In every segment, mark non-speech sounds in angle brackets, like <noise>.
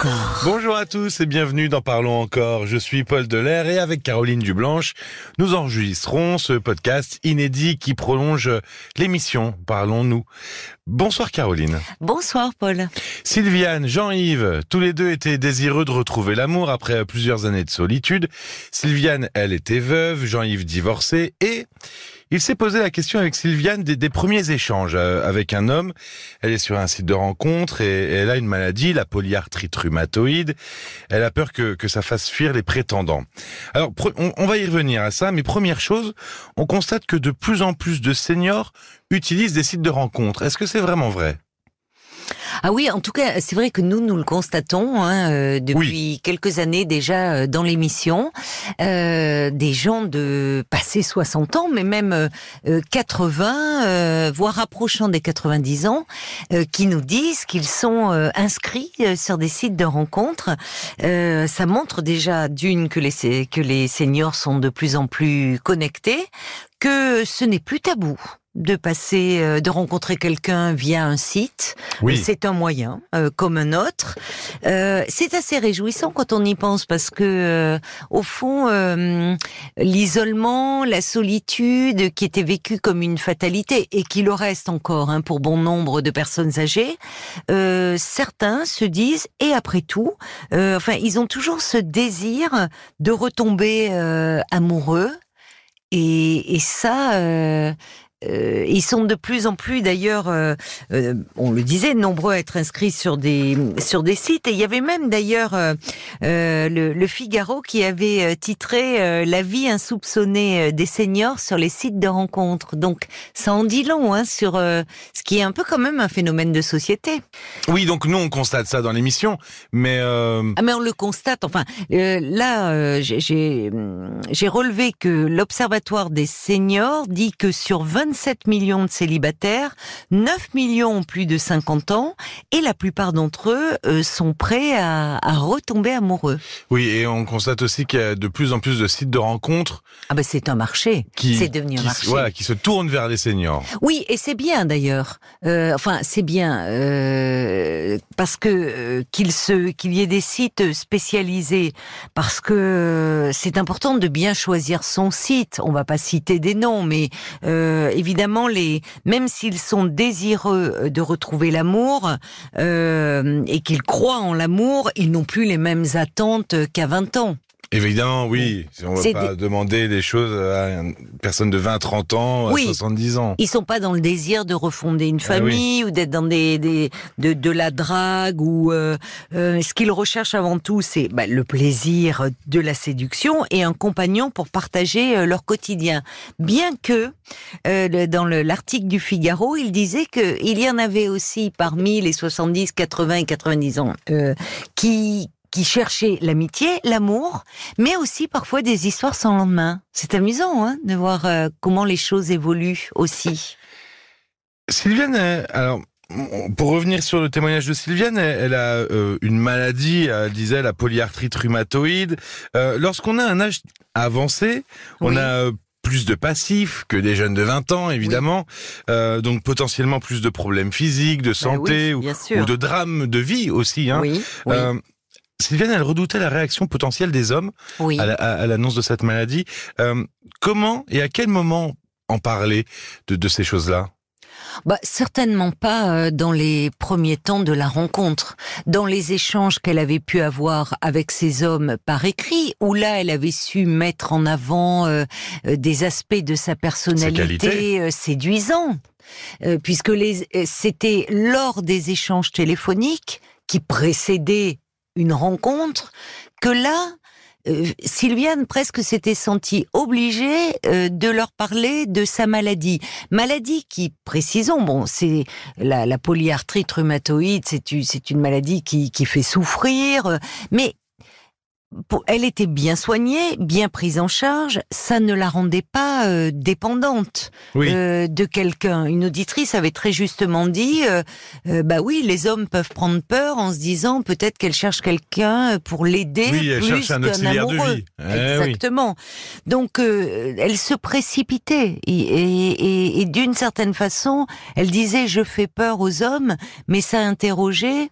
encore. Bonjour à tous et bienvenue dans Parlons encore. Je suis Paul Delair et avec Caroline Dublanche, nous enregistrons ce podcast inédit qui prolonge l'émission Parlons-nous. Bonsoir Caroline. Bonsoir Paul. Sylviane, Jean-Yves, tous les deux étaient désireux de retrouver l'amour après plusieurs années de solitude. Sylviane, elle était veuve, Jean-Yves divorcé et il s'est posé la question avec Sylviane des, premiers échanges euh, avec un homme. Elle est sur un site de rencontre et, elle a une maladie, la polyarthrite rhumatoïde. Elle a peur que, que ça fasse fuir les prétendants. Alors, on, on va y revenir à ça, mais première chose, on constate que de plus en plus de seniors utilisent des sites de rencontre. Est-ce que c'est vraiment vrai? Ah oui, en tout cas, c'est vrai que nous, nous le constatons hein, euh, depuis quelques années déjà euh, dans l'émission. Euh, des gens de passé 60 ans, mais même 80, voire approchant des 90 ans, qui nous disent qu'ils sont inscrits sur des sites de rencontres. ça montre déjà d'une que les, que les seniors sont de plus en plus connectés, que ce n'est plus tabou de passer, euh, de rencontrer quelqu'un via un site. Oui. C'est un moyen, euh, comme un autre. Euh, c'est assez réjouissant quand on y pense parce que, au fond, l'isolement, la solitude, qui était vécue comme une fatalité et qui le reste encore hein, pour bon nombre de personnes âgées, certains se disent et après tout, enfin, ils ont toujours ce désir de retomber amoureux. Et, et ça, euh, ils sont de plus en plus d'ailleurs, euh, euh, on le disait, nombreux à être inscrits sur des sur des sites. Et il y avait même d'ailleurs le, le, Figaro qui avait titré "La vie insoupçonnée des seniors sur les sites de rencontres". Donc ça en dit long hein, sur ce qui est un peu quand même un phénomène de société. Oui, donc nous on constate ça dans l'émission, mais ah mais on le constate. Enfin là, j'ai j'ai relevé que l'Observatoire des seniors dit que sur 20 27 millions de célibataires, 9 millions ont plus de 50 ans, et la plupart d'entre eux euh, sont prêts à, retomber amoureux. Oui, et on constate aussi qu'il y a de plus en plus de sites de rencontres. Ah ben c'est un marché, c'est devenu un marché. Voilà, qui se tournent vers les seniors. Oui, et c'est bien d'ailleurs. Euh, enfin, c'est bien euh, parce que qu'il se qu'il y ait des sites spécialisés, parce que c'est important de bien choisir son site. On va pas citer des noms, mais évidemment, même s'ils sont désireux euh, de retrouver l'amour euh, et qu'ils croient en l'amour, ils n'ont plus les mêmes attentes qu'à 20 ans. Évidemment, oui. On ne va pas demander des choses à une personne de 20, 30 ans, à 70 ans. Ils sont pas dans le désir de refonder une ah famille ou d'être dans des, des de, de, la drague ou euh, euh, ce qu'ils recherchent avant tout, c'est bah, le plaisir de la séduction et un compagnon pour partager euh, leur quotidien. Bien que euh, dans l'article du Figaro, il disait que il y en avait aussi parmi les 70, 80 et 90 ans euh, qui qui cherchaient l'amitié, l'amour, mais aussi parfois des histoires sans lendemain. C'est amusant hein, de voir euh, comment les choses évoluent aussi. Sylviane, euh, alors pour revenir sur le témoignage de Sylviane, elle, a euh, une maladie, elle disait la polyarthrite rhumatoïde. Lorsqu'on a un âge avancé, on a plus de passifs que des jeunes de 20 ans, évidemment. donc potentiellement plus de problèmes physiques, de ben santé ou, de drames de vie aussi. Hein. Oui, Sylviane, elle redoutait la réaction potentielle des hommes à l'annonce de cette maladie. Euh, comment et à quel moment en parler de, ces choses-là? Bah, certainement pas euh, dans les premiers temps de la rencontre. Dans les échanges qu'elle avait pu avoir avec ces hommes par écrit, où là, elle avait su mettre en avant euh, des aspects de sa personnalité séduisants. puisque c'était lors des échanges téléphoniques qui précédaient une rencontre que là, euh, Sylviane presque s'était sentie obligée euh, de leur parler de sa maladie. Maladie qui, précisons, bon, c'est la, polyarthrite rhumatoïde, c'est une maladie qui, fait souffrir, euh, mais elle était bien soignée, bien prise en charge, ça ne la rendait pas euh, dépendante euh, de quelqu'un. Une auditrice avait très justement dit, euh, bah oui, les hommes peuvent prendre peur en se disant peut-être qu'elle cherche quelqu'un pour l'aider oui, plus qu'un amoureux. De vie. Eh Exactement. Donc elle se précipitait et, et d'une certaine façon, elle disait je fais peur aux hommes, mais ça interrogeait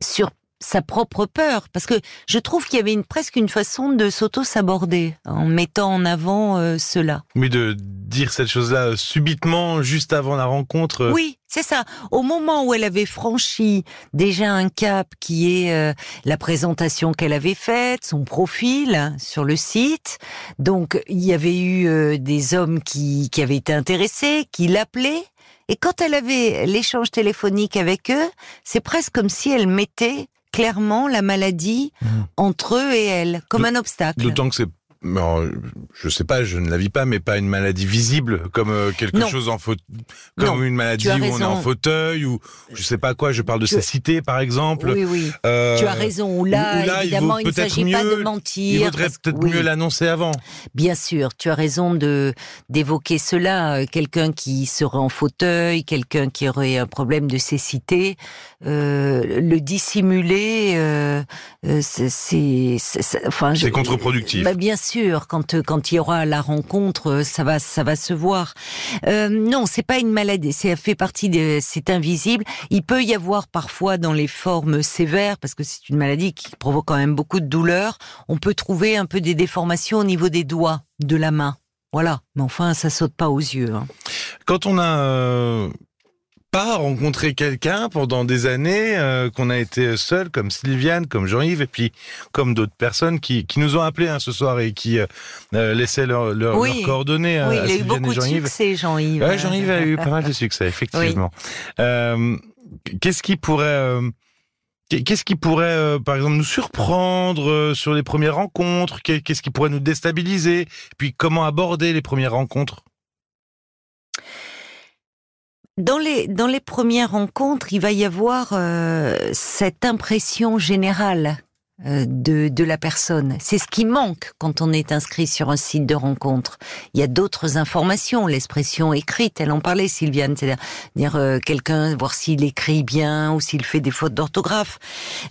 sur sa propre peur, parce que je trouve qu'il y avait une, presque une façon de s'auto-saborder en mettant en avant euh, cela. Oui, de dire cette chose-là subitement, juste avant la rencontre. euh, Oui, c'est ça. Au moment où elle avait franchi déjà un cap qui est euh, la présentation qu'elle avait faite, son profil sur le site. Donc, il y avait eu euh, des hommes qui, qui avaient été intéressés, qui l'appelaient. Et quand elle avait l'échange téléphonique avec eux, c'est presque comme si elle mettait clairement la maladie Mhm. entre eux et elle, comme un obstacle. D'autant que c'est, alors, je sais pas, je ne la vis pas, mais pas une maladie visible, comme euh, quelque Non. chose en faute, comme Non, une maladie où on est en fauteuil ou je sais pas quoi. Je parle de Tu- cécité, par exemple. Oui, oui. Euh, Tu as raison. Là, où là, évidemment, il ne s'agit pas de mentir. Il vaudrait peut-être oui. mieux l'annoncer avant. Bien sûr, tu as raison de d'évoquer cela. Euh, Quelqu'un qui serait en fauteuil, quelqu'un qui aurait un problème de cécité, euh, le dissimuler, euh, euh, c'est, enfin, C'est contre-productif. Bah, bien sûr, quand euh, quand il y aura la rencontre, euh, ça va ça va se voir. Euh, non, c'est pas une maladie, c'est fait partie de, c'est invisible. Il peut y avoir parfois dans les formes sévères, parce que c'est une maladie qui provoque quand même beaucoup de douleur. On peut trouver un peu des déformations au niveau des doigts de la main. Voilà, mais enfin, ça saute pas aux yeux. hein. Quand on a euh, pas rencontré quelqu'un pendant des années, euh, qu'on a été seul, comme Sylviane, comme Jean-Yves, et puis comme d'autres personnes qui, qui nous ont appelés hein, ce soir et qui euh, euh, laissaient leurs leur, Oui. leurs coordonnées à, oui, à il a eu beaucoup de Jean-Yves. succès, Jean-Yves. Ouais, Jean-Yves a eu pas mal de succès, effectivement. <laughs> Euh, Qu'est-ce qui pourrait, qu'est-ce qui pourrait, euh, par exemple, nous surprendre euh, sur les premières rencontres? Qu'est- Qu'est-ce qui pourrait nous déstabiliser? Puis comment aborder les premières rencontres? Dans les, dans les premières rencontres, il va y avoir euh, cette impression générale de, de la personne. C'est ce qui manque quand on est inscrit sur un site de rencontre. Il y a d'autres informations, l'expression écrite, elle en parlait Sylviane, c'est-à-dire dire, euh, quelqu'un, voir s'il écrit bien ou s'il fait des fautes d'orthographe.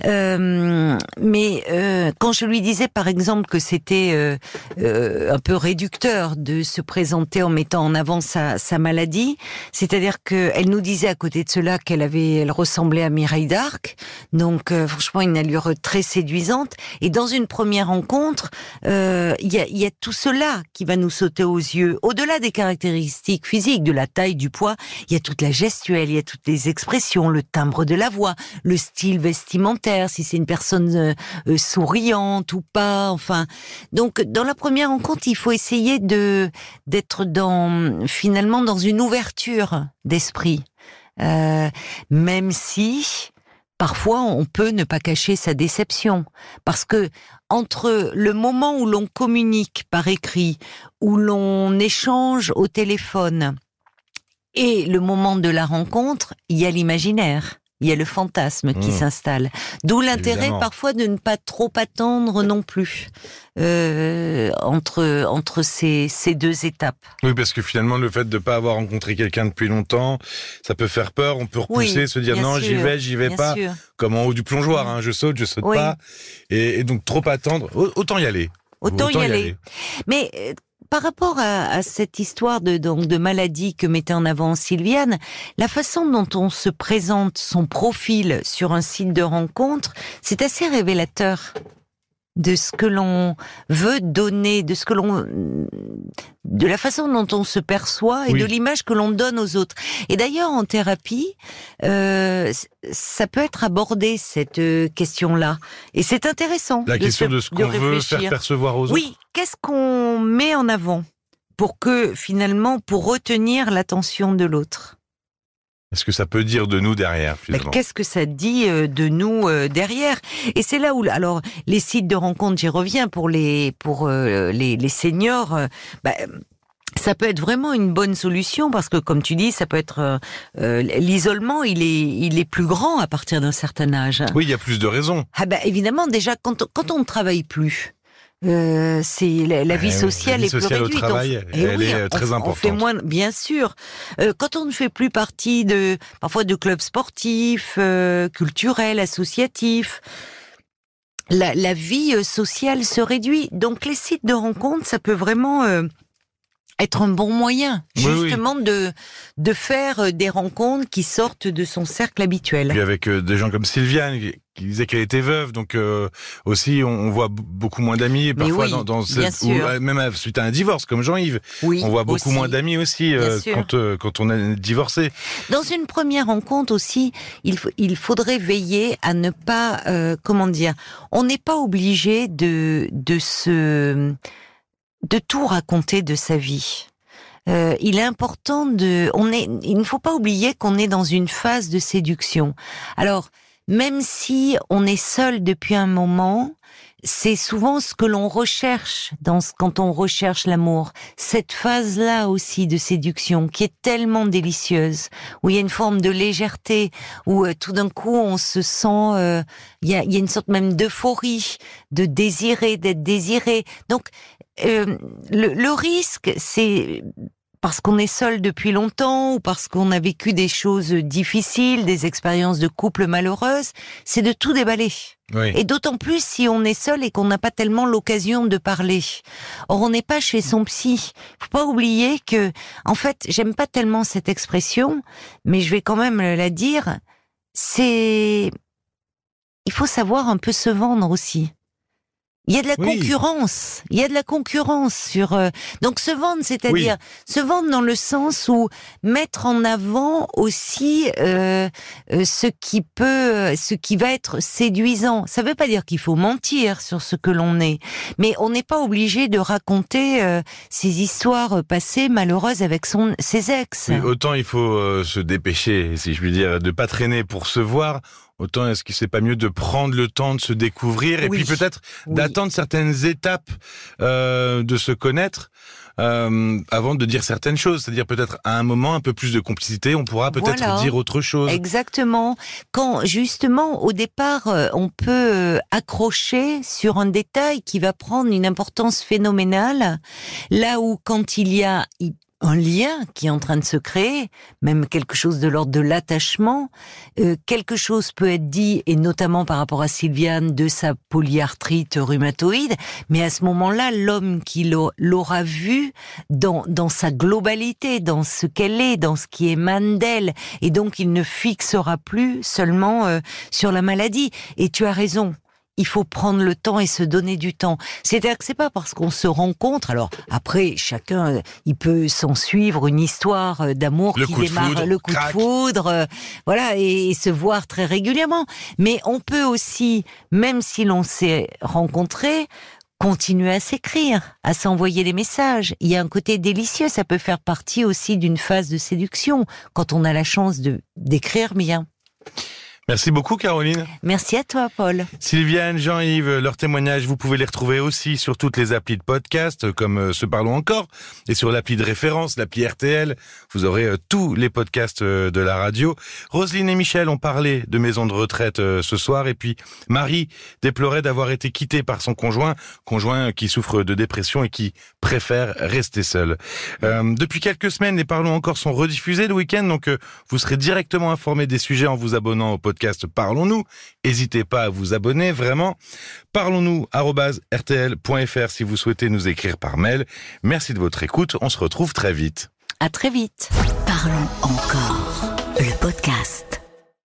Euh, mais euh, quand je lui disais par exemple que c'était euh, euh, un peu réducteur de se présenter en mettant en avant sa, sa maladie, c'est-à-dire qu'elle nous disait à côté de cela qu'elle avait, elle ressemblait à Mireille d'Arc, donc euh, franchement une allure très séduisante. Et dans une première rencontre, euh, il y, a, tout cela qui va nous sauter aux yeux. Au-delà des caractéristiques physiques, de la taille, du poids, il y a toute la gestuelle, il y a toutes les expressions, le timbre de la voix, le style vestimentaire, si c'est une personne euh, euh, souriante ou pas. Enfin, donc dans la première rencontre, il faut essayer de d'être dans finalement dans une ouverture d'esprit, même si parfois on peut ne pas cacher sa déception, parce que entre le moment où l'on communique par écrit, où l'on échange au téléphone, et le moment de la rencontre, il y a l'imaginaire. Il y a le fantasme qui Mmh. s'installe. D'où l'intérêt parfois de ne pas trop attendre non plus euh, entre entre ces, ces deux étapes. Oui, parce que finalement, le fait de pas avoir rencontré quelqu'un depuis longtemps, ça peut faire peur. On peut repousser, Oui, se dire non, j'y vais, j'y vais pas. sûr. Comme en haut du plongeoir, hein, je saute, je saute Oui. pas. Et, et donc trop attendre, Au- autant y aller. Autant, y aller. Mais euh, par rapport à, à cette histoire de, donc, de maladie que mettait en avant Sylviane, la façon dont on se présente son profil sur un site de rencontre, c'est assez révélateur de ce que l'on veut donner, de ce que l'on, de la façon dont on se perçoit et Oui. de l'image que l'on donne aux autres. Et d'ailleurs, en thérapie, euh, ça peut être abordé cette euh, question-là, et c'est intéressant. La question se- de ce qu'on veut faire percevoir aux autres. Oui, qu'est-ce qu'on met en avant pour que finalement, pour retenir l'attention de l'autre? Est-ce que ça peut dire de nous derrière, finalement Qu'est-ce que ça dit euh, de nous euh, derrière? Et c'est là où, alors, les sites de rencontres, j'y reviens pour les pour euh, les, les seniors. ben, ça peut être vraiment une bonne solution parce que, comme tu dis, ça peut être euh, l'isolement. Il est il est plus grand à partir d'un certain âge. Oui, il y a plus de raisons. Ah ben évidemment, déjà quand on, quand on ne travaille plus, euh, c'est la, la vie Eh sociale la vie est sociale plus réduite. Travail, eh elle oui, est, on- très on, fait importante. moins, bien sûr. Euh, quand on ne fait plus partie de parfois de clubs sportifs, euh, culturels, associatifs. La, la vie sociale se réduit. Donc les sites de rencontres, ça peut vraiment être un bon moyen, Oui, oui. justement de de faire des rencontres qui sortent de son cercle habituel. Puis avec euh, des gens comme Sylviane, qui disait qu'elle était veuve, donc euh, aussi on, voit beaucoup moins d'amis parfois dans, dans cette, ou, euh, même suite à un divorce comme Jean-Yves. Oui, on voit beaucoup moins d'amis aussi euh, quand quand on est divorcé. Dans une première rencontre aussi, il il faudrait veiller à ne pas comment dire, on n'est pas obligé de de se de tout raconter de sa vie. Euh, il est important de, on est, il ne faut pas oublier qu'on est dans une phase de séduction. Alors, même si on est seul depuis un moment, c'est souvent ce que l'on recherche dans quand on recherche l'amour. Cette phase-là aussi de séduction qui est tellement délicieuse, où il y a une forme de légèreté, où euh, tout d'un coup on se sent, euh, il, y a, y a une sorte même d'euphorie, de désirer, d'être désiré. Donc euh, le, le risque, c'est parce qu'on est seul depuis longtemps ou parce qu'on a vécu des choses difficiles, des expériences de couple malheureuses, c'est de tout déballer. Et d'autant plus si on est seul et qu'on n'a pas tellement l'occasion de parler. Or, on n'est pas chez son psy. Faut pas oublier que, en fait, j'aime pas tellement cette expression, mais je vais quand même la dire. C'est, il faut savoir un peu se vendre aussi. Il y a de la concurrence. Il y a de la concurrence sur. Euh, donc se vendre, c'est-à-dire se vendre dans le sens où mettre en avant aussi euh, euh, ce qui peut, ce qui va être séduisant. Ça ne veut pas dire qu'il faut mentir sur ce que l'on est, mais on n'est pas obligé de raconter euh, ces histoires passées malheureuses avec son ses ex. autant il faut se dépêcher, si je puis dire, de pas traîner pour se voir autant est-ce que c'est pas mieux de prendre le temps de se découvrir et puis peut-être d'attendre certaines étapes euh, de se connaître euh, avant de dire certaines choses? C'est-à-dire peut-être à un moment un peu plus de complicité, on pourra peut-être dire autre chose. Exactement. Quand justement au départ euh, on peut euh, accrocher sur un détail qui va prendre une importance phénoménale, là où quand il y a un lien qui est en train de se créer, même quelque chose de l'ordre de l'attachement. Euh, quelque chose peut être dit, et notamment par rapport à Sylviane, de sa polyarthrite rhumatoïde, mais à ce moment-là, l'homme qui l'aura vu dans, dans sa globalité, dans ce qu'elle est, dans ce qui émane d'elle, et donc il ne fixera plus seulement euh, sur la maladie. Et tu as raison, il faut prendre le temps et se donner du temps. C'est-à-dire que c'est pas parce qu'on se rencontre. Alors après, chacun, il peut s'en suivre une histoire euh, d'amour qui démarre le coup de foudre, euh, voilà, et, se voir très régulièrement. Mais on peut aussi, même si l'on s'est rencontré, continuer à s'écrire, à s'envoyer des messages. Il y a un côté délicieux, ça peut faire partie aussi d'une phase de séduction quand on a la chance de d'écrire bien. Merci beaucoup Caroline. Merci à toi Paul. Sylviane, Jean-Yves, leurs témoignages, vous pouvez les retrouver aussi sur toutes les applis de podcast comme euh, Se Parlons Encore et sur l'appli de référence, l'appli RTL. Vous aurez euh, tous les podcasts euh, de la radio. Roselyne et Michel ont parlé de maison de retraite ce soir et puis Marie déplorait d'avoir été quittée par son conjoint, conjoint qui souffre de dépression et qui préfère rester seul. depuis quelques semaines, les Parlons Encore sont rediffusés le week-end, donc vous serez directement informé des sujets en vous abonnant au podcast Parlons-nous. N'hésitez pas à vous abonner, vraiment. Parlons-nous, rtl.fr si vous souhaitez nous écrire par mail. Merci de votre écoute. On se retrouve très vite. À très vite. Parlons encore. Le podcast.